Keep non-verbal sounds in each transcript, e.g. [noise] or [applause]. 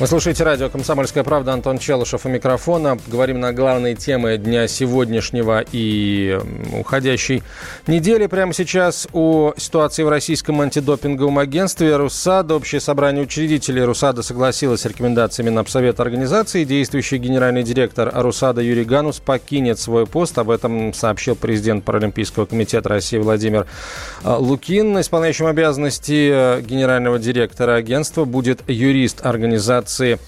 Вы слушаете радио «Комсомольская правда». Антон Челышев у микрофона. Говорим на главные темы дня сегодняшнего и уходящей недели. Прямо сейчас о ситуации в Российском антидопинговом агентстве «Русада». Общее собрание учредителей «Русада» согласилось с рекомендациями Напсовета организации. Действующий генеральный директор «Русада» Юрий Ганус покинет свой пост. Об этом сообщил президент Паралимпийского комитета России Владимир э, Лукин. Исполняющим обязанности э, генерального директора агентства будет юрист организации организации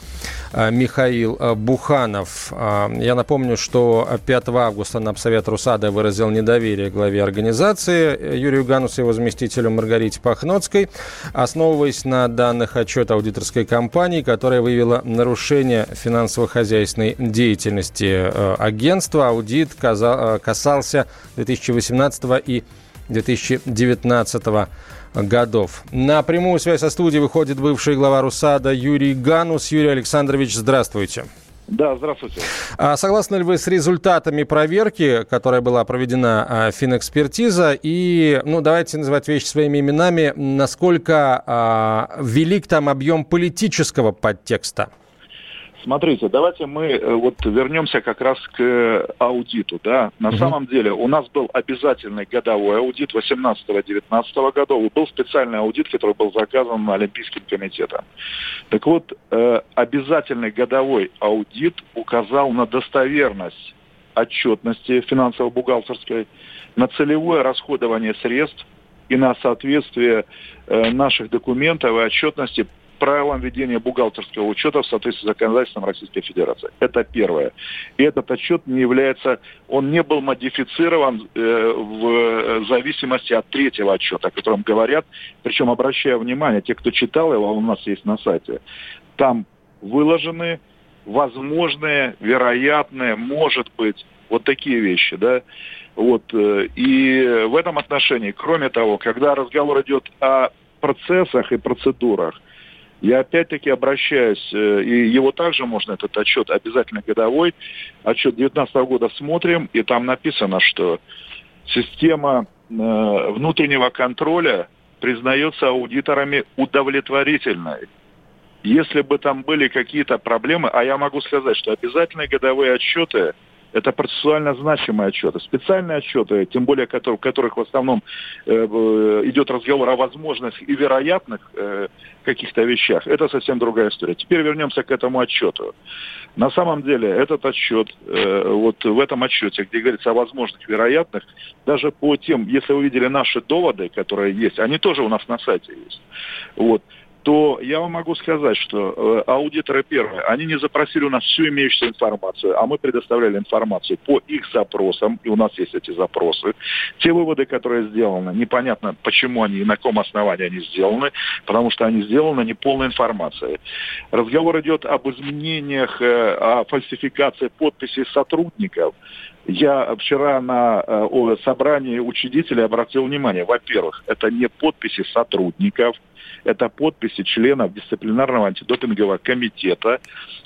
э, Михаил э, Буханов. Э, я напомню, что 5 августа Напсовет Русада выразил недоверие главе организации Юрию Ганусу и его заместителю Маргарите Пахноцкой, основываясь на данных отчета аудиторской компании, которая выявила нарушение финансово-хозяйственной деятельности агентства. Аудит касался 2018 и 2019 года годов. На прямую связь со студией выходит бывший глава РУСАДА Юрий Ганус. Юрий Александрович, здравствуйте. Да, здравствуйте. А согласны ли вы с результатами проверки, которая была проведена а, финэкспертиза? И, ну, давайте называть вещи своими именами. Насколько а, велик там объем политического подтекста? Смотрите, давайте мы э, вот вернемся как раз к э, аудиту. Да? На угу. самом деле у нас был обязательный годовой аудит 18-19 годов, был специальный аудит, который был заказан Олимпийским комитетом. Так вот, э, обязательный годовой аудит указал на достоверность отчетности финансово-бухгалтерской, на целевое расходование средств и на соответствие наших документов и отчетности правилам ведения бухгалтерского учета в соответствии с законодательством Российской Федерации. Это первое. И этот отчет не является, он не был модифицирован э, в зависимости от третьего отчета, о котором говорят, причем обращая внимание, те, кто читал его, он у нас есть на сайте, там выложены возможные, вероятные, может быть, вот такие вещи, да. Вот. Э, и в этом отношении, кроме того, когда разговор идет о процессах и процедурах, я опять-таки обращаюсь, э, и его также можно, этот отчет обязательно годовой, отчет 2019 года смотрим, и там написано, что система э, внутреннего контроля признается аудиторами удовлетворительной. Если бы там были какие-то проблемы, а я могу сказать, что обязательные годовые отчеты – это процессуально значимые отчеты. Специальные отчеты, тем более в которых в основном э, идет разговор о возможных и вероятных э, каких-то вещах, это совсем другая история. Теперь вернемся к этому отчету. На самом деле этот отчет, э, вот в этом отчете, где говорится о возможных, вероятных, даже по тем, если вы видели наши доводы, которые есть, они тоже у нас на сайте есть. Вот то я вам могу сказать, что э, аудиторы первые, они не запросили у нас всю имеющуюся информацию, а мы предоставляли информацию по их запросам, и у нас есть эти запросы. Те выводы, которые сделаны, непонятно, почему они и на каком основании они сделаны, потому что они сделаны неполной информацией. Разговор идет об изменениях, э, о фальсификации подписей сотрудников. Я вчера на э, собрании учредителей обратил внимание, во-первых, это не подписи сотрудников, это подписи членов дисциплинарного антидопингового комитета,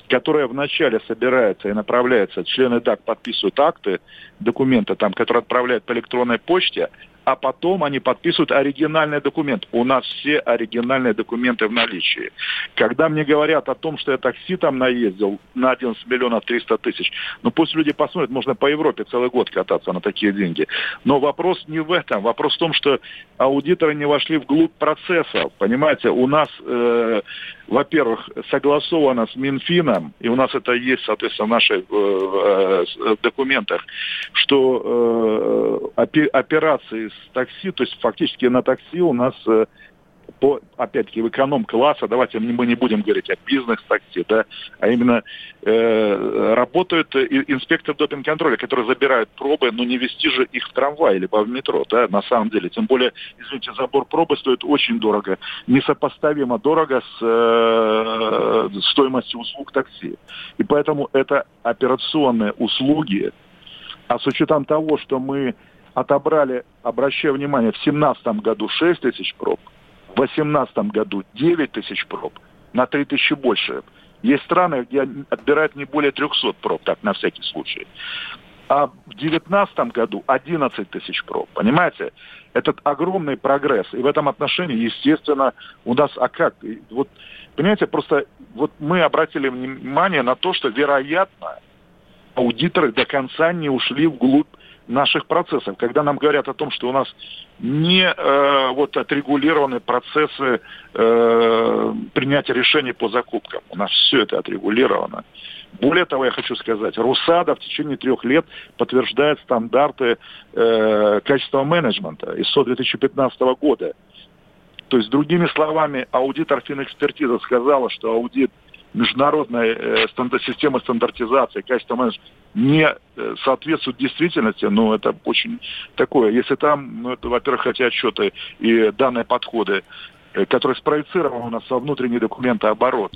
которая вначале собирается и направляется, члены ДАК подписывают акты, документы там, которые отправляют по электронной почте, а потом они подписывают оригинальный документ. У нас все оригинальные документы в наличии. Когда мне говорят о том, что я такси там наездил на 11 миллионов 300 тысяч, ну пусть люди посмотрят, можно по Европе целый год кататься на такие деньги. Но вопрос не в этом. Вопрос в том, что аудиторы не вошли вглубь процесса. Понимаете, у нас, э, во-первых, согласовано с Минфином, и у нас это есть, соответственно, в наших э, э, документах, что э, операции с такси, то есть фактически на такси у нас э, по, опять-таки, в эконом-класса, давайте мы не будем говорить о бизнес-такси, да, а именно э, работают инспекторы допинг-контроля, которые забирают пробы, но не вести же их в трамвай или в метро, да, на самом деле. Тем более, извините, забор пробы стоит очень дорого, несопоставимо дорого с э, стоимостью услуг такси. И поэтому это операционные услуги, а с учетом того, что мы отобрали, обращаю внимание, в 2017 году 6 тысяч проб, в 2018 году 9 тысяч проб, на 3 тысячи больше. Есть страны, где отбирают не более 300 проб, так, на всякий случай. А в 2019 году 11 тысяч проб, понимаете? Этот огромный прогресс. И в этом отношении, естественно, у нас, а как? Вот, понимаете, просто вот мы обратили внимание на то, что, вероятно, аудиторы до конца не ушли вглубь наших процессов. Когда нам говорят о том, что у нас не э, вот отрегулированы процессы э, принятия решений по закупкам. У нас все это отрегулировано. Более того, я хочу сказать, РУСАДА в течение трех лет подтверждает стандарты э, качественного менеджмента ИСО 2015 года. То есть, другими словами, аудитор финэкспертиза сказала, что аудит международной э, стандар, стандартизации, качественного менеджмента не э, соответствует действительности, ну, это очень такое. Если там, ну, это, во-первых, эти отчеты и данные подходы, э, которые спроецированы у нас во внутренние документы оборот,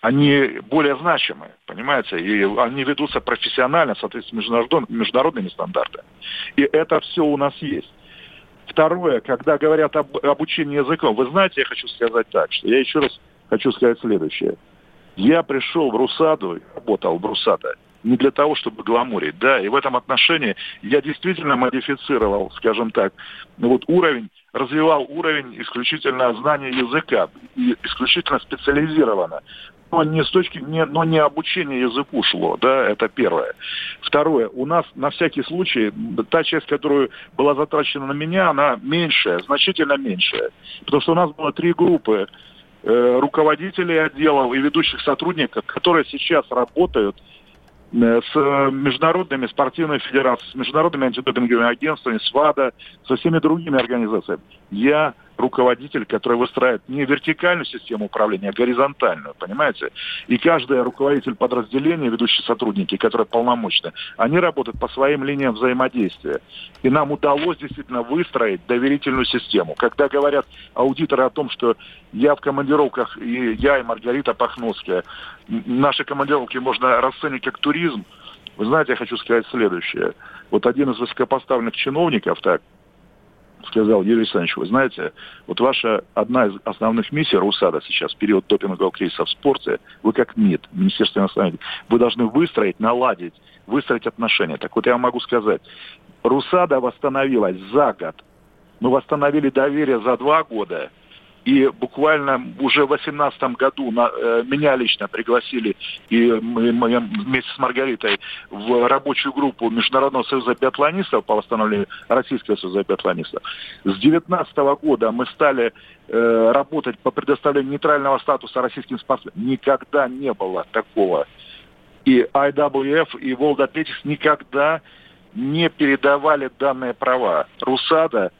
они более значимы, понимаете, и они ведутся профессионально, соответственно, международными, международными стандартами. И это все у нас есть. Второе, когда говорят об обучении языком, вы знаете, я хочу сказать так, что я еще раз хочу сказать следующее. Я пришел в Русаду, работал в Русада, не для того, чтобы гламурить, да, и в этом отношении я действительно модифицировал, скажем так, вот уровень, развивал уровень исключительно знания языка, и исключительно специализированно. Но не с точки, не, но не обучение языку шло, да, это первое. Второе, у нас на всякий случай, та часть, которая была затрачена на меня, она меньшая, значительно меньшая. Потому что у нас было три группы руководителей отделов и ведущих сотрудников, которые сейчас работают э, с международными спортивными федерациями, с международными антидопинговыми агентствами, с ВАДА, со всеми другими организациями. Я руководитель, который выстраивает не вертикальную систему управления, а горизонтальную, понимаете? И каждый руководитель подразделения, ведущие сотрудники, которые полномочны, они работают по своим линиям взаимодействия. И нам удалось действительно выстроить доверительную систему. Когда говорят аудиторы о том, что я в командировках, и я, и Маргарита Пахновская, наши командировки можно расценить как туризм, вы знаете, я хочу сказать следующее. Вот один из высокопоставленных чиновников, так, сказал Юрий Александрович, вы знаете, вот ваша одна из основных миссий РУСАДА сейчас, в период допингового кризиса в спорте, вы как МИД, Министерство иностранных дел, вы должны выстроить, наладить, выстроить отношения. Так вот я могу сказать, РУСАДА восстановилась за год. Мы восстановили доверие за два года – и буквально уже в 2018 году на, э, меня лично пригласили, и мы, мы вместе с Маргаритой в рабочую группу Международного союза биатлонистов по восстановлению Российского союза биатлонистов. С 2019 года мы стали э, работать по предоставлению нейтрального статуса российским спортсменам. Никогда не было такого. И IWF, и World Athletics никогда не передавали данные права. РУСАДА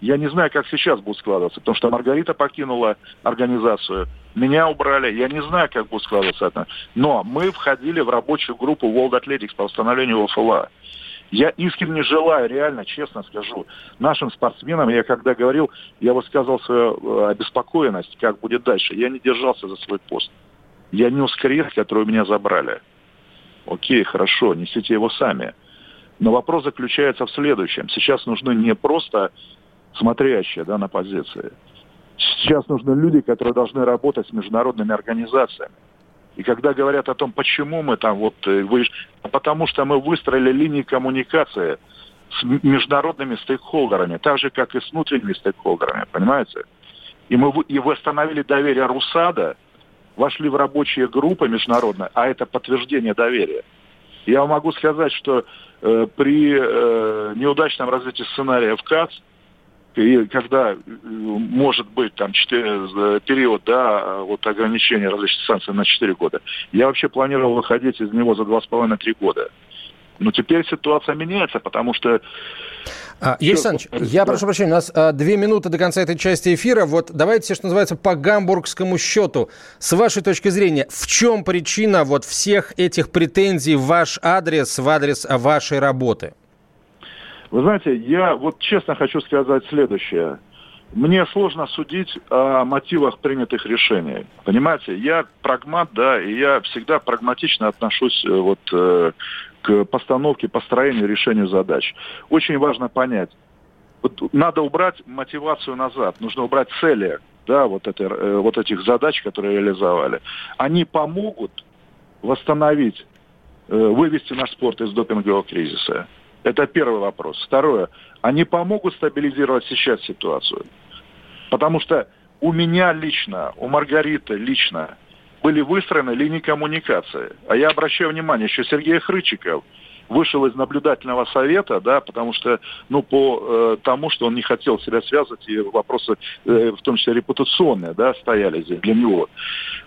я не знаю, как сейчас будет складываться, потому что Маргарита покинула организацию, меня убрали, я не знаю, как будет складываться это. Но мы входили в рабочую группу World Athletics по восстановлению ОФЛА. Я искренне желаю, реально, честно скажу, нашим спортсменам, я когда говорил, я высказал свою э, обеспокоенность, как будет дальше. Я не держался за свой пост. Я нес крест, который у меня забрали. Окей, хорошо, несите его сами. Но вопрос заключается в следующем. Сейчас нужны не просто смотрящие да, на позиции. Сейчас нужны люди, которые должны работать с международными организациями. И когда говорят о том, почему мы там вот э, вы, потому что мы выстроили линии коммуникации с международными стейкхолдерами, так же, как и с внутренними стейкхолдерами, понимаете? И мы и восстановили доверие РУСАДА, вошли в рабочие группы международные, а это подтверждение доверия. Я могу сказать, что э, при э, неудачном развитии сценария в КАЦ и когда э, может быть там 4, э, период да, вот ограничения различных санкций на 4 года, я вообще планировал выходить из него за 2,5-3 года. Но теперь ситуация меняется, потому что а, Александрович, я прошу прощения, у нас а, две минуты до конца этой части эфира. Вот давайте, что называется, по гамбургскому счету. С вашей точки зрения, в чем причина вот всех этих претензий в ваш адрес, в адрес вашей работы? Вы знаете, я вот честно хочу сказать следующее. Мне сложно судить о мотивах принятых решений. Понимаете, я прагмат, да, и я всегда прагматично отношусь э, вот э, к постановке, построению, решению задач. Очень важно понять, вот надо убрать мотивацию назад, нужно убрать цели, да, вот, это, э, вот этих задач, которые реализовали. Они помогут восстановить, вывести наш спорт из допингового кризиса. Это первый вопрос. Второе. Они помогут стабилизировать сейчас ситуацию. Потому что у меня лично, у Маргариты лично были выстроены линии коммуникации. А я обращаю внимание, еще Сергей Хрычиков вышел из наблюдательного совета, да, потому что, ну, по э, тому, что он не хотел себя связывать, и вопросы, э, в том числе репутационные, да, стояли здесь для него.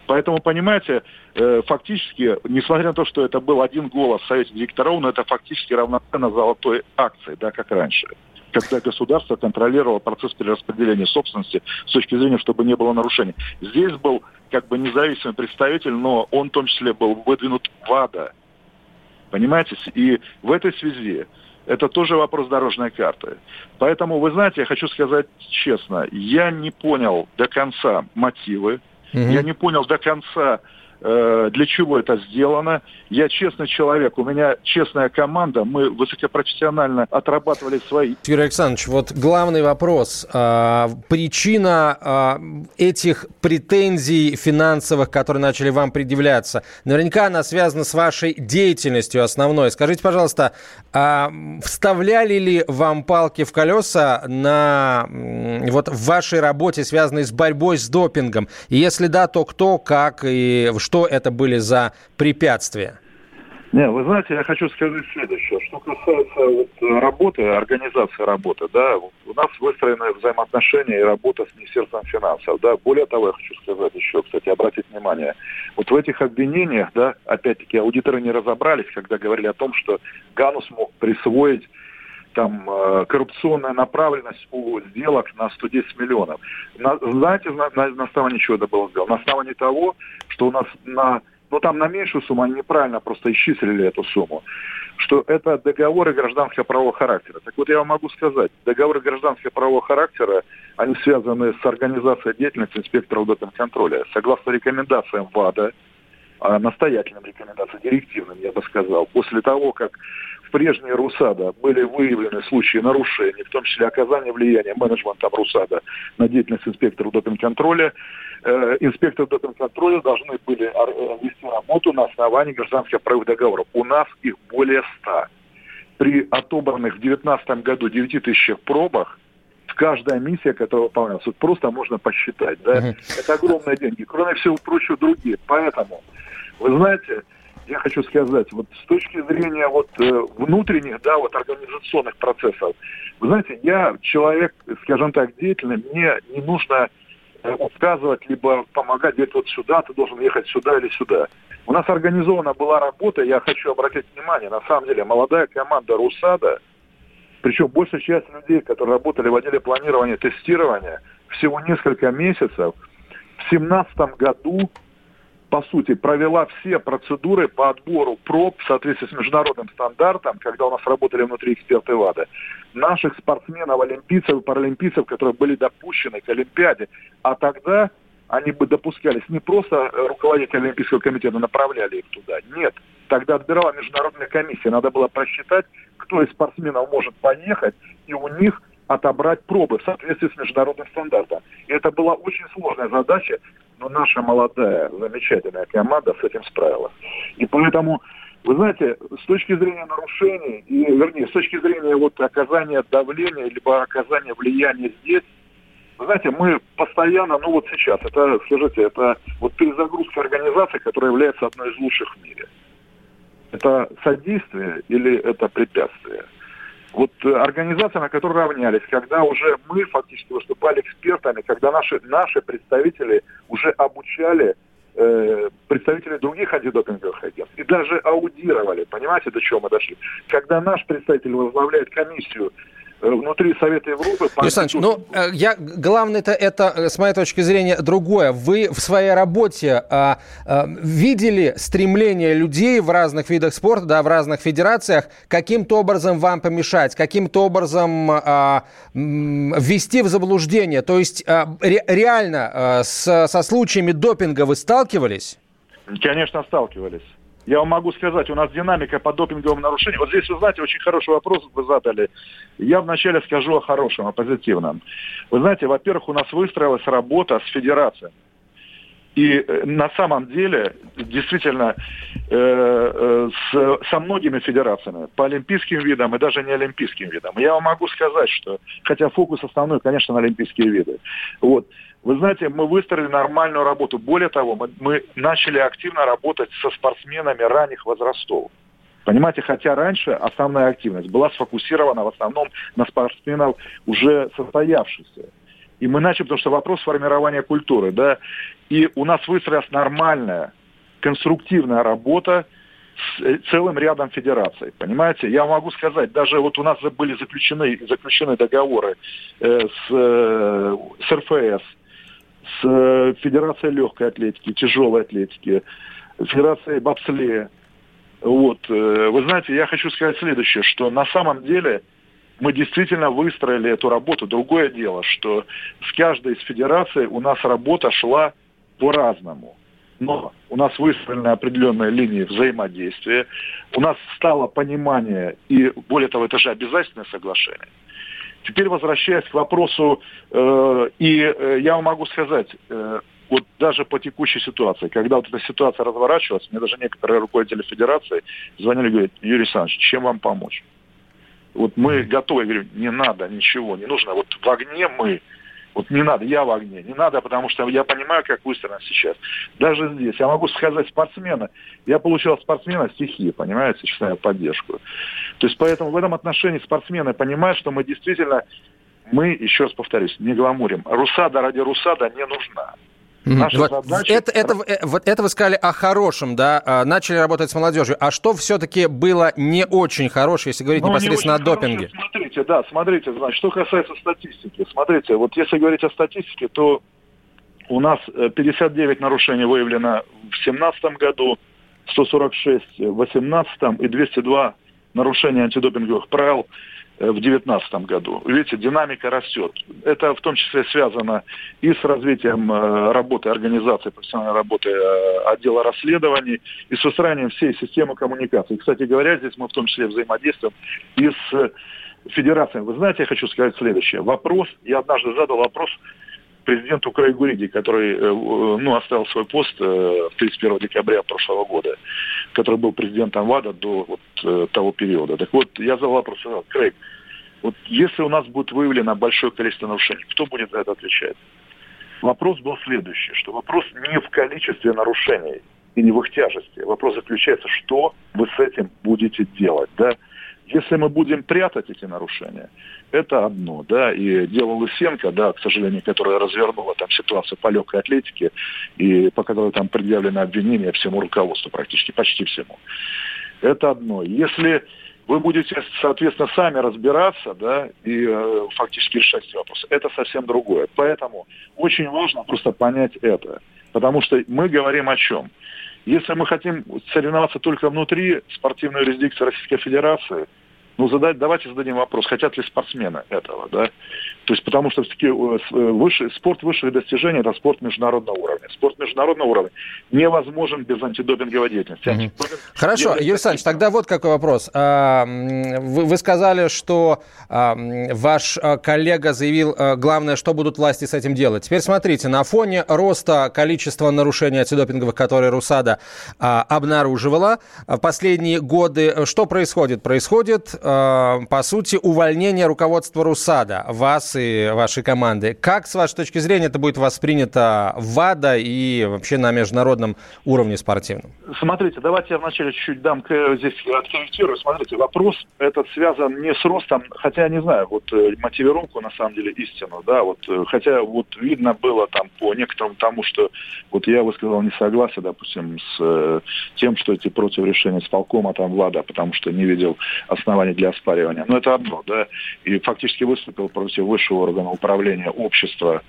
Поэтому, понимаете, э, фактически, несмотря на то, что это был один голос в Совете директоров, но это фактически равноценно золотой акции, да, как раньше когда государство контролировало процесс перераспределения собственности с точки зрения, чтобы не было нарушений. Здесь был как бы независимый представитель, но он в том числе был выдвинут ВАДА. Понимаете? И в этой связи это тоже вопрос дорожной карты. Поэтому, вы знаете, я хочу сказать честно, я не понял до конца мотивы, угу. я не понял до конца для чего это сделано. Я честный человек, у меня честная команда, мы высокопрофессионально отрабатывали свои. Юрий Александрович, вот главный вопрос. А, причина а, этих претензий финансовых, которые начали вам предъявляться, наверняка она связана с вашей деятельностью основной. Скажите, пожалуйста, а, вставляли ли вам палки в колеса на, вот, в вашей работе, связанной с борьбой с допингом? И если да, то кто, как и что это были за препятствия? Не, вы знаете, я хочу сказать следующее. Что касается вот работы, организации работы, да, у нас выстроены взаимоотношения и работа с Министерством финансов, да. Более того, я хочу сказать еще, кстати, обратить внимание, вот в этих обвинениях, да, опять-таки, аудиторы не разобрались, когда говорили о том, что Ганус мог присвоить там э, коррупционная направленность у сделок на 110 миллионов. На, знаете, на, на, основании чего это было сделано? На основании того, что у нас на ну там на меньшую сумму они неправильно просто исчислили эту сумму, что это договоры гражданского правового характера. Так вот я вам могу сказать, договоры гражданского правового характера, они связаны с организацией деятельности инспекторов допинг-контроля. Согласно рекомендациям ВАДА, настоятельным рекомендациям, директивным, я бы сказал, после того, как в прежней РУСАДА были выявлены случаи нарушений, в том числе оказания влияния менеджментом РУСАДА на деятельность инспекторов допинг-контроля, э, инспекторы допинг-контроля должны были э, вести работу на основании гражданских правовых договоров. У нас их более ста. При отобранных в 2019 году 9 тысячах пробах каждая миссия, которая выполнялась, вот просто можно посчитать. Да? Uh-huh. Это огромные деньги. Кроме всего прочего, другие. Поэтому, вы знаете, я хочу сказать, вот с точки зрения вот э, внутренних, да, вот организационных процессов, вы знаете, я человек, скажем так, деятельный, мне не нужно э, указывать, либо помогать, говорить, вот сюда, ты должен ехать сюда или сюда. У нас организована была работа, я хочу обратить внимание, на самом деле, молодая команда РУСАДА, причем большая часть людей, которые работали в отделе планирования тестирования, всего несколько месяцев, в 2017 году по сути, провела все процедуры по отбору проб в соответствии с международным стандартом, когда у нас работали внутри эксперты ВАДА. Наших спортсменов, олимпийцев и паралимпийцев, которые были допущены к Олимпиаде. А тогда они бы допускались не просто руководители Олимпийского комитета направляли их туда. Нет. Тогда отбирала международная комиссия. Надо было просчитать, кто из спортсменов может поехать, и у них отобрать пробы в соответствии с международным стандартом. И это была очень сложная задача, но наша молодая, замечательная команда с этим справилась. И поэтому, вы знаете, с точки зрения нарушений, и, вернее, с точки зрения вот оказания давления, либо оказания влияния здесь, вы знаете, мы постоянно, ну вот сейчас, это, скажите, это вот перезагрузка организации, которая является одной из лучших в мире. Это содействие или это препятствие? Вот э, организация, на которой равнялись, когда уже мы фактически выступали экспертами, когда наши, наши представители уже обучали э, представители других антидопинговых агентств. И даже аудировали. Понимаете, до чего мы дошли? Когда наш представитель возглавляет комиссию внутри Совета Европы... Александр, ну, э, я, главное-то это, э, с моей точки зрения, другое. Вы в своей работе а, а, видели стремление людей в разных видах спорта, да, в разных федерациях, каким-то образом вам помешать, каким-то образом а, ввести в заблуждение? То есть а, ре, реально а, с, со случаями допинга вы сталкивались? Конечно, сталкивались. Я вам могу сказать, у нас динамика по допинговым нарушениям. Вот здесь, вы знаете, очень хороший вопрос вы задали. Я вначале скажу о хорошем, о позитивном. Вы знаете, во-первых, у нас выстроилась работа с федерацией. И э, на самом деле, действительно, э, э, с, со многими федерациями, по олимпийским видам и даже не олимпийским видам. Я вам могу сказать, что, хотя фокус основной, конечно, на олимпийские виды. Вот. Вы знаете, мы выстроили нормальную работу. Более того, мы, мы начали активно работать со спортсменами ранних возрастов. Понимаете, хотя раньше основная активность была сфокусирована в основном на спортсменов уже состоявшихся. И мы начали, потому что вопрос формирования культуры, да, и у нас выстроилась нормальная, конструктивная работа с э, целым рядом федераций. Понимаете, я могу сказать, даже вот у нас были заключены, заключены договоры э, с, э, с РФС, с э, Федерацией легкой атлетики, тяжелой атлетики, Федерацией бобслея. Вот. Э, вы знаете, я хочу сказать следующее, что на самом деле мы действительно выстроили эту работу. Другое дело, что с каждой из федераций у нас работа шла по-разному. Но у нас выстроены определенные линии взаимодействия, у нас стало понимание, и более того, это же обязательное соглашение. Теперь возвращаясь к вопросу, э, и э, я могу сказать, э, вот даже по текущей ситуации, когда вот эта ситуация разворачивалась, мне даже некоторые руководители федерации звонили и говорят, Юрий Александрович, чем вам помочь? Вот мы готовы, я говорю, не надо ничего, не нужно. Вот в огне мы, вот не надо, я в огне. Не надо, потому что я понимаю, как выстроено сейчас. Даже здесь. Я могу сказать спортсмена. Я получил от спортсмена стихи, понимаете, считаю, поддержку. То есть поэтому в этом отношении спортсмены понимают, что мы действительно, мы, еще раз повторюсь, не гламурим. Русада ради Русада не нужна. Наша вот задача... это, это, э, вот это вы сказали о хорошем, да, а, начали работать с молодежью. А что все-таки было не очень хорошее, если говорить ну, непосредственно о допинге? Хорошее, смотрите, да, смотрите, значит, что касается статистики. Смотрите, вот если говорить о статистике, то у нас 59 э, нарушений выявлено в 2017 году, 146 в 2018 и 202 нарушения антидопинговых правил в 2019 году. Видите, динамика растет. Это в том числе связано и с развитием э, работы организации, профессиональной работы э, отдела расследований, и с устраиванием всей системы коммуникации. Кстати говоря, здесь мы в том числе взаимодействуем и с федерацией. Вы знаете, я хочу сказать следующее. Вопрос, я однажды задал вопрос президенту Крайгуриди, который ну, оставил свой пост 31 декабря прошлого года, который был президентом ВАДА до вот, того периода. Так вот, я задал вопрос, Крейг, вот если у нас будет выявлено большое количество нарушений, кто будет за это отвечать? Вопрос был следующий, что вопрос не в количестве нарушений и не в их тяжести. Вопрос заключается, что вы с этим будете делать, да? Если мы будем прятать эти нарушения, это одно, да, и дело Лысенко, да, к сожалению, которая развернула там ситуацию по легкой атлетике, и по которой там предъявлено обвинение всему руководству, практически почти всему. Это одно. Если вы будете, соответственно, сами разбираться, да, и э, фактически решать эти вопросы. Это совсем другое. Поэтому очень важно просто понять это. Потому что мы говорим о чем? Если мы хотим соревноваться только внутри спортивной юрисдикции Российской Федерации, ну, задать, давайте зададим вопрос, хотят ли спортсмены этого, да? То есть потому что все-таки э, э, выше, спорт высших достижений – это спорт международного уровня. Спорт международного уровня невозможен без антидопинговой деятельности. Угу. Хорошо, Юрий Александрович, тогда вот какой вопрос. А, вы, вы сказали, что а, ваш а, коллега заявил, главное, что будут власти с этим делать. Теперь смотрите, на фоне роста количества нарушений антидопинговых, которые РУСАДА обнаруживала в последние годы, что происходит? Происходит э, по сути, увольнение руководства РУСАДА, вас и вашей команды. Как, с вашей точки зрения, это будет воспринято в ВАДА и вообще на международном уровне спортивном? Смотрите, давайте я вначале чуть-чуть дам здесь откорректирую. Смотрите, вопрос этот связан не с ростом, хотя я не знаю, вот э, мотивировку на самом деле истину, да, вот, э, хотя вот видно было там по некоторому тому, что вот я высказал несогласие, допустим, с э, тем, что эти против решения исполкома там Влада, потому что не видел оснований для оспаривания. Но это одно, да, и фактически выступил против высшего органа управления общества,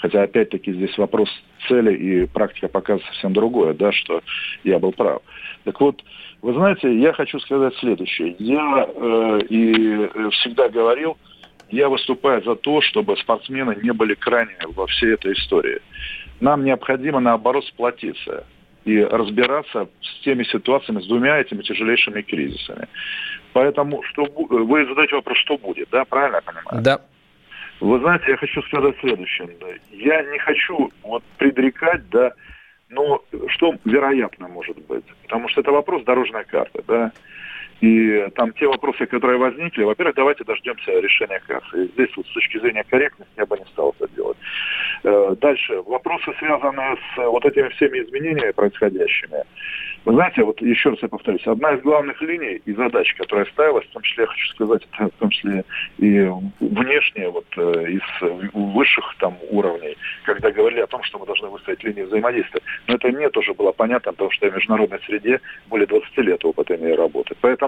Хотя, опять-таки, здесь вопрос цели и практика показывает совсем другое, да, что я был прав. Так вот, вы знаете, я хочу сказать следующее. Я э, и э, всегда говорил, я выступаю за то, чтобы спортсмены не были крайними во всей этой истории. Нам необходимо, наоборот, сплотиться и разбираться с теми ситуациями, с двумя этими тяжелейшими кризисами. Поэтому что, вы задаете вопрос, что будет, да, правильно я понимаю? Да. Вы знаете, я хочу сказать следующее. Я не хочу вот предрекать, да, но что вероятно может быть? Потому что это вопрос дорожной карты, да. И там те вопросы, которые возникли, во-первых, давайте дождемся решения кассы. Здесь вот с точки зрения корректности я бы не стал это делать. Э, дальше. Вопросы, связанные с вот этими всеми изменениями происходящими. Вы знаете, вот еще раз я повторюсь, одна из главных линий и задач, которая ставилась, в том числе, я хочу сказать, это в том числе и внешне, вот э, из высших там уровней, когда говорили о том, что мы должны выстроить линии взаимодействия. Но это мне тоже было понятно, потому что я в международной среде более 20 лет опыта имею работы. Поэтому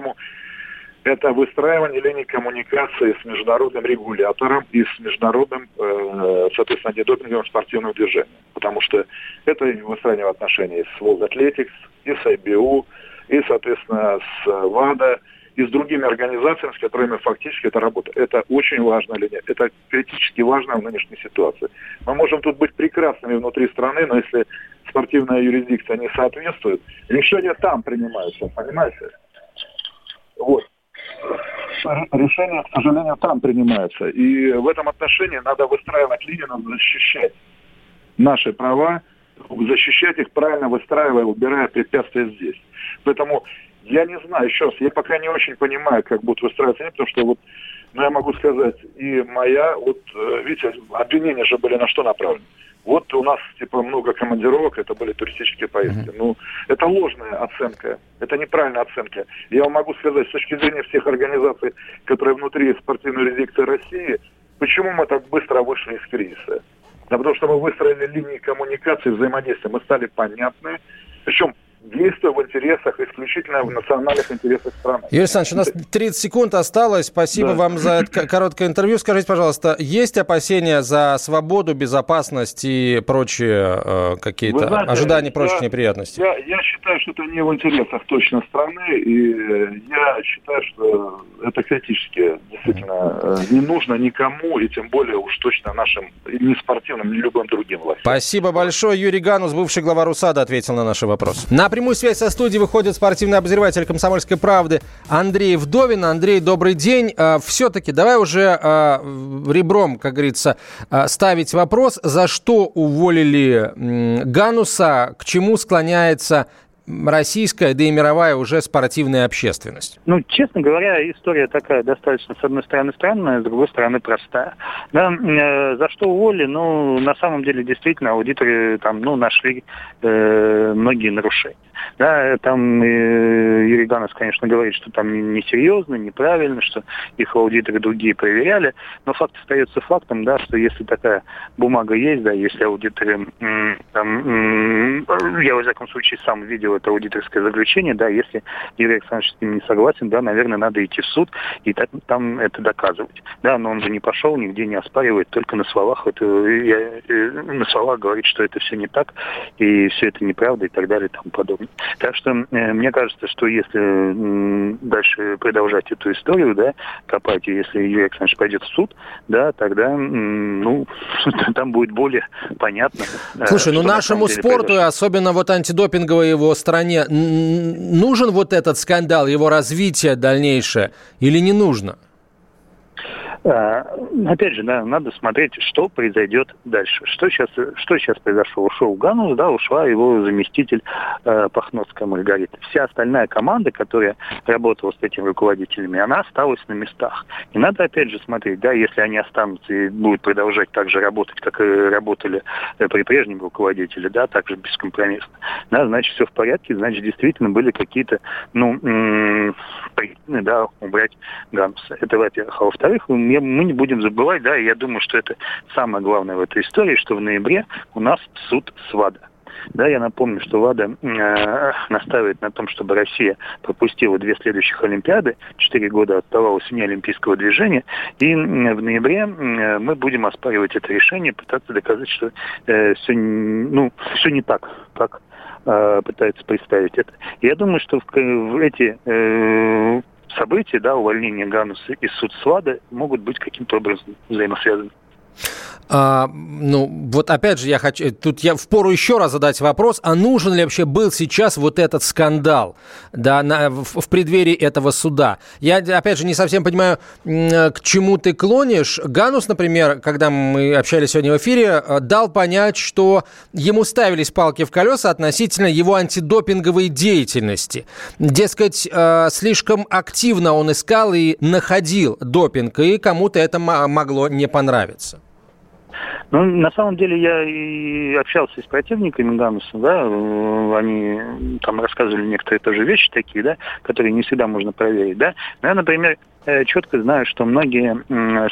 это выстраивание линий коммуникации с международным регулятором и с международным, э, соответственно, антидопинговым спортивным движением. Потому что это выстраивание отношений с World Athletics, и с IBU, и, соответственно, с ВАДА, и с другими организациями, с которыми фактически это работа. Это очень важная линия. Это критически важно в нынешней ситуации. Мы можем тут быть прекрасными внутри страны, но если спортивная юрисдикция не соответствует, решения там принимаются, понимаете? Вот. Решения, к сожалению, там принимаются. И в этом отношении надо выстраивать линию, надо защищать наши права, защищать их правильно, выстраивая, убирая препятствия здесь. Поэтому я не знаю, еще раз, я пока не очень понимаю, как будут выстраиваться они, потому что вот, ну, я могу сказать, и моя, вот, э, видите, обвинения же были на что направлены? Вот у нас, типа, много командировок, это были туристические поездки. Mm-hmm. Ну, это ложная оценка, это неправильная оценка. Я вам могу сказать, с точки зрения всех организаций, которые внутри спортивной юрисдикции России, почему мы так быстро вышли из кризиса? Да потому что мы выстроили линии коммуникации, взаимодействия, мы стали понятны. Причем действуя в интересах, исключительно в национальных интересах страны. Юрий Александрович, у нас 30 секунд осталось. Спасибо да. вам за это короткое интервью. Скажите, пожалуйста, есть опасения за свободу, безопасность и прочие э, какие-то знаете, ожидания прочих неприятностей? Я, я считаю, что это не в интересах точно страны, и я считаю, что это критически действительно э, не нужно никому, и тем более уж точно нашим ни спортивным, ни любым другим властям. Спасибо большое. Юрий Ганус, бывший глава РУСАДА, ответил на наши вопросы. На прямую связь со студией выходит спортивный обозреватель «Комсомольской правды» Андрей Вдовин. Андрей, добрый день. А, Все-таки давай уже а, ребром, как говорится, а, ставить вопрос, за что уволили Гануса, к чему склоняется российская, да и мировая уже спортивная общественность? Ну, честно говоря, история такая достаточно, с одной стороны, странная, с другой стороны, простая. Да, э, за что уволили? Ну, на самом деле, действительно, аудиторы там, ну, нашли э, многие нарушения. Да, там э, Юрий Ганов, конечно, говорит, что там несерьезно, неправильно, что их аудиторы другие проверяли, но факт остается фактом, да, что если такая бумага есть, да, если аудиторы, там, я, во всяком случае, сам видел это аудиторское заключение, да, если Юрий Александрович с ним не согласен, да, наверное, надо идти в суд и так, там это доказывать. Да, но он же не пошел, нигде не оспаривает, только на словах это, я, э, на словах говорит, что это все не так, и все это неправда и так далее и тому подобное. Так что э, мне кажется, что если э, дальше продолжать эту историю, да, копать, и если Юрий Александрович пойдет в суд, да, тогда, ну, [laughs] там будет более понятно. Э, Слушай, ну нашему спорту, произошло. особенно вот антидопинговой его стране, нужен вот этот скандал, его развитие дальнейшее или не нужно? А, опять же, да, надо смотреть, что произойдет дальше. Что сейчас, что сейчас произошло? Ушел Ганус, да, ушла его заместитель э, Пахновская Маргарита. Вся остальная команда, которая работала с этими руководителями, она осталась на местах. И надо опять же смотреть, да, если они останутся и будут продолжать так же работать, как и работали э, при прежнем руководителе, да, так же бескомпромиссно, да, значит, все в порядке, значит, действительно были какие-то, ну, причины, да, убрать Гануса. Это, во-первых. А во-вторых, мы не будем забывать, да, я думаю, что это самое главное в этой истории, что в ноябре у нас суд СВАДА. Да, я напомню, что ВАДА э, настаивает на том, чтобы Россия пропустила две следующих Олимпиады, четыре года оставалось вне олимпийского движения, и в ноябре э, мы будем оспаривать это решение, пытаться доказать, что э, все, ну, все не так, как э, пытаются представить это. Я думаю, что в, в эти э, события, да, увольнение Гануса и суд СВАДа могут быть каким-то образом взаимосвязаны. А, ну, вот опять же, я хочу, тут я впору еще раз задать вопрос, а нужен ли вообще был сейчас вот этот скандал, да, на, в, в преддверии этого суда? Я, опять же, не совсем понимаю, к чему ты клонишь. Ганус, например, когда мы общались сегодня в эфире, э, дал понять, что ему ставились палки в колеса относительно его антидопинговой деятельности. Дескать, э, слишком активно он искал и находил допинг, и кому-то это могло не понравиться. Ну, на самом деле я и общался с противниками Гануса, да, э, они там рассказывали некоторые тоже вещи такие, да, которые не всегда можно проверить, да. Но я, например, четко знаю, что многие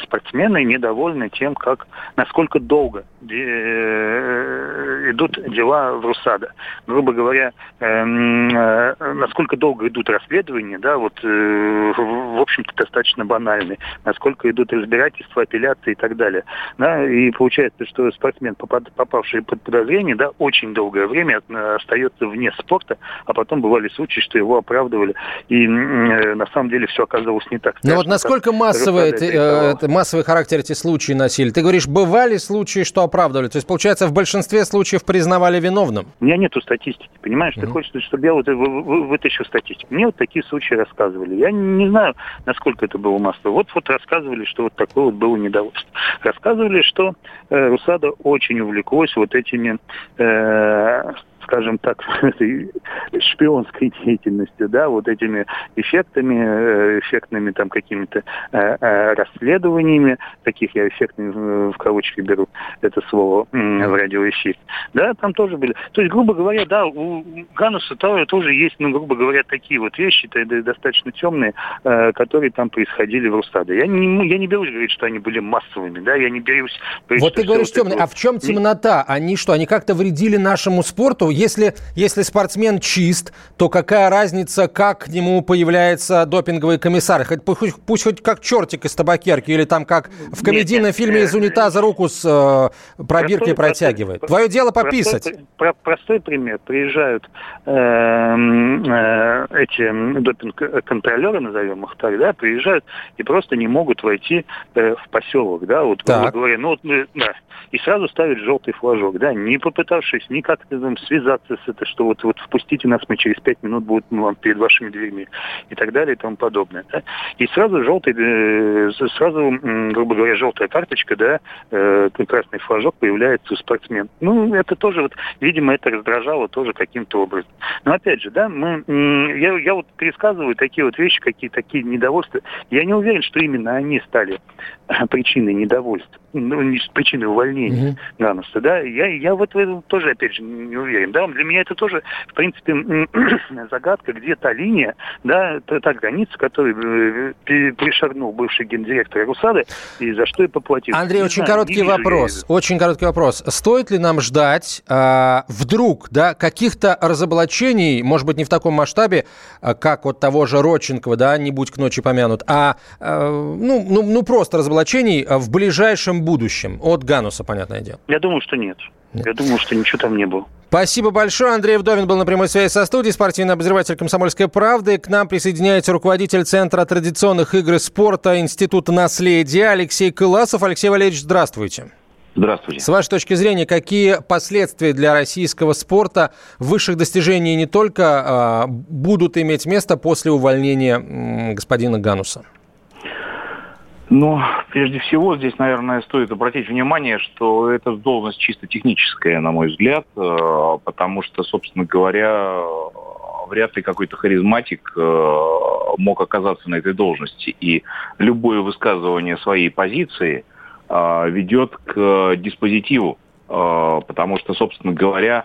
спортсмены недовольны тем, как насколько долго э, идут дела в РУСАДА. Грубо говоря, э, насколько долго идут расследования, да, вот, в общем-то, достаточно банальные, насколько идут разбирательства, апелляции и так далее. Да, и получается, что спортсмен, попавший под подозрение, да, очень долгое время остается вне спорта, а потом бывали случаи, что его оправдывали, и на самом деле все оказалось не так ну вот насколько массовый, это, это, массовый характер эти случаи носили? Ты говоришь, бывали случаи, что оправдывали? То есть, получается, в большинстве случаев признавали виновным? У меня нету статистики, понимаешь? Mm-hmm. Ты хочешь, чтобы я вот вытащил статистику. Мне вот такие случаи рассказывали. Я не знаю, насколько это было массово. Вот, вот рассказывали, что вот такое вот было недовольство. Рассказывали, что э, Русада очень увлеклась вот этими э, скажем так, [laughs] шпионской деятельностью, да, вот этими эффектами, э, эффектными там какими-то э, э, расследованиями, таких я эффектными в кавычки беру это слово в радиоэфире, да, там тоже были. То есть, грубо говоря, да, у Гануса тоже есть, ну, грубо говоря, такие вот вещи, достаточно темные, которые там происходили в Рустаде. Я не, я не берусь говорить, что они были массовыми, да, я не берусь говорить, Вот ты говоришь темные, а в чем темнота? Они что, они как-то вредили нашему спорту? Если, если спортсмен чист, то какая разница, как к нему появляется допинговый комиссар? Хоть, пусть, пусть хоть как чертик из табакерки, или там как в комедийном нет, фильме из унитаза руку с э, пробиркой простой, протягивает. Простой, Твое дело пописать. Простой, простой пример. Приезжают э, э, эти допинг-контролеры, назовем их так, да, приезжают и просто не могут войти э, в поселок, да, вот, говоря, ну вот, да, и сразу ставят желтый флажок, да, не попытавшись никак там, связаться с это, что вот, вот впустите нас, мы через пять минут будем ну, вам перед вашими дверьми и так далее и тому подобное. Да? И сразу желтый, э, сразу, грубо говоря, желтая карточка, да, э, красный флажок появляется у спортсмена. Ну, это тоже вот, видимо, это раздражало тоже каким-то образом. Но опять же, да, мы, я, я вот пересказываю такие вот вещи, какие такие недовольства. Я не уверен, что именно они стали причиной недовольства, ну, не причиной увольнения mm-hmm. Гануса, да, я, я вот в этом тоже, опять же, не уверен, да, для меня это тоже, в принципе, [clears throat] загадка, где та линия, да, та, та граница, которую э, перешагнул бывший гендиректор Русады, и за что и поплатил. Андрей, не очень знаю, короткий вопрос, очень короткий вопрос. Стоит ли нам ждать э, вдруг, да, каких-то разоблачений, может быть, не в таком масштабе, а, как вот того же Родченкова, да, не будь к ночи помянут, а, э, ну, ну, ну, просто разоблачений разоблачений а, в ближайшем будущем? От Гануса, понятное дело. Я думаю, что нет. нет. Я думаю, что ничего там не было. Спасибо большое. Андрей Вдовин был на прямой связи со студией, спортивный обозреватель «Комсомольской правды». К нам присоединяется руководитель Центра традиционных игр и спорта Института наследия Алексей Кыласов. Алексей Валерьевич, здравствуйте. Здравствуйте. С вашей точки зрения, какие последствия для российского спорта высших достижений не только э, будут иметь место после увольнения господина Гануса? Ну, прежде всего, здесь, наверное, стоит обратить внимание, что это должность чисто техническая, на мой взгляд, э, потому что, собственно говоря, вряд ли какой-то харизматик э, мог оказаться на этой должности. И любое высказывание своей позиции э, ведет к диспозитиву, потому что, собственно говоря,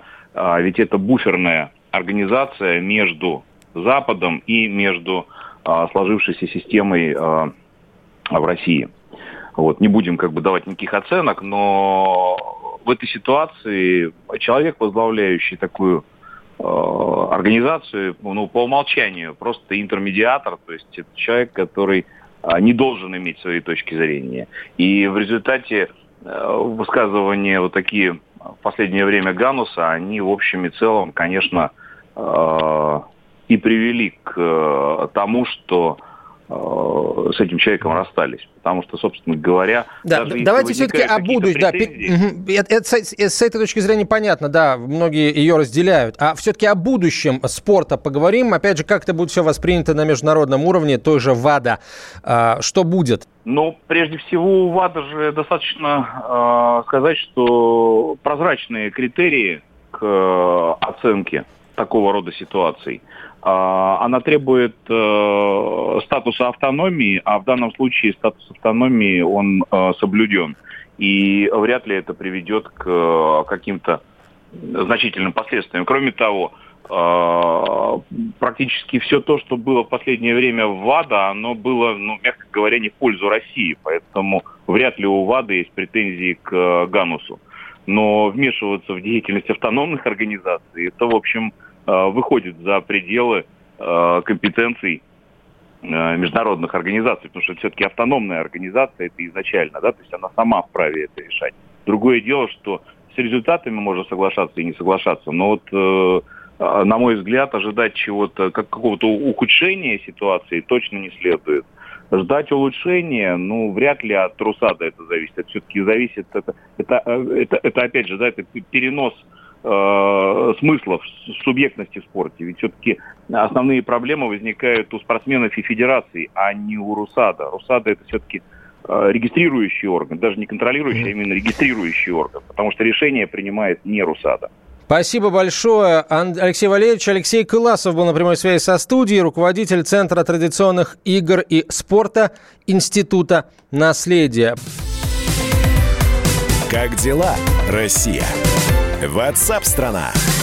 ведь это буферная организация между Западом и между сложившейся системой в России. Вот, не будем как бы давать никаких оценок, но в этой ситуации человек, возглавляющий такую э, организацию, ну, по умолчанию, просто интермедиатор, то есть это человек, который э, не должен иметь своей точки зрения. И в результате э, высказывания вот такие в последнее время Гануса, они в общем и целом, конечно, э, и привели к э, тому, что с этим человеком расстались. Потому что, собственно говоря... Да, давайте все-таки о будущем. Да, это, это, это, с этой точки зрения понятно, да, многие ее разделяют. А все-таки о будущем спорта поговорим. Опять же, как это будет все воспринято на международном уровне, той же ВАДА. А, что будет? Ну, прежде всего, у ВАДА же достаточно э, сказать, что прозрачные критерии к э, оценке такого рода ситуаций. А, она требует э, статуса автономии, а в данном случае статус автономии он э, соблюден. И вряд ли это приведет к э, каким-то значительным последствиям. Кроме того, практически все то, что было в последнее время в ВАДА, оно было, ну, мягко говоря, не в пользу России. Поэтому вряд ли у ВАДА есть претензии к Ганусу. Но вмешиваться в деятельность автономных организаций, это, в общем, выходит за пределы э, компетенций э, международных организаций, потому что все-таки автономная организация это изначально, да, то есть она сама вправе это решать. Другое дело, что с результатами можно соглашаться и не соглашаться, но вот на мой взгляд, ожидать чего-то, как какого-то ухудшения ситуации точно не следует. Ждать улучшения, ну, вряд ли от Русада это зависит. Это все-таки зависит, это, это, это, это опять же, да, это перенос э, смыслов, субъектности в спорте. Ведь все-таки основные проблемы возникают у спортсменов и федераций, а не у РУСАДА. РУСАДА это все-таки э, регистрирующий орган, даже не контролирующий, а именно регистрирующий орган, потому что решение принимает не РУСАДА. Спасибо большое. Алексей Валерьевич. Алексей Кыласов был на прямой связи со студией, руководитель Центра традиционных игр и спорта Института наследия. Как дела, Россия? WhatsApp страна.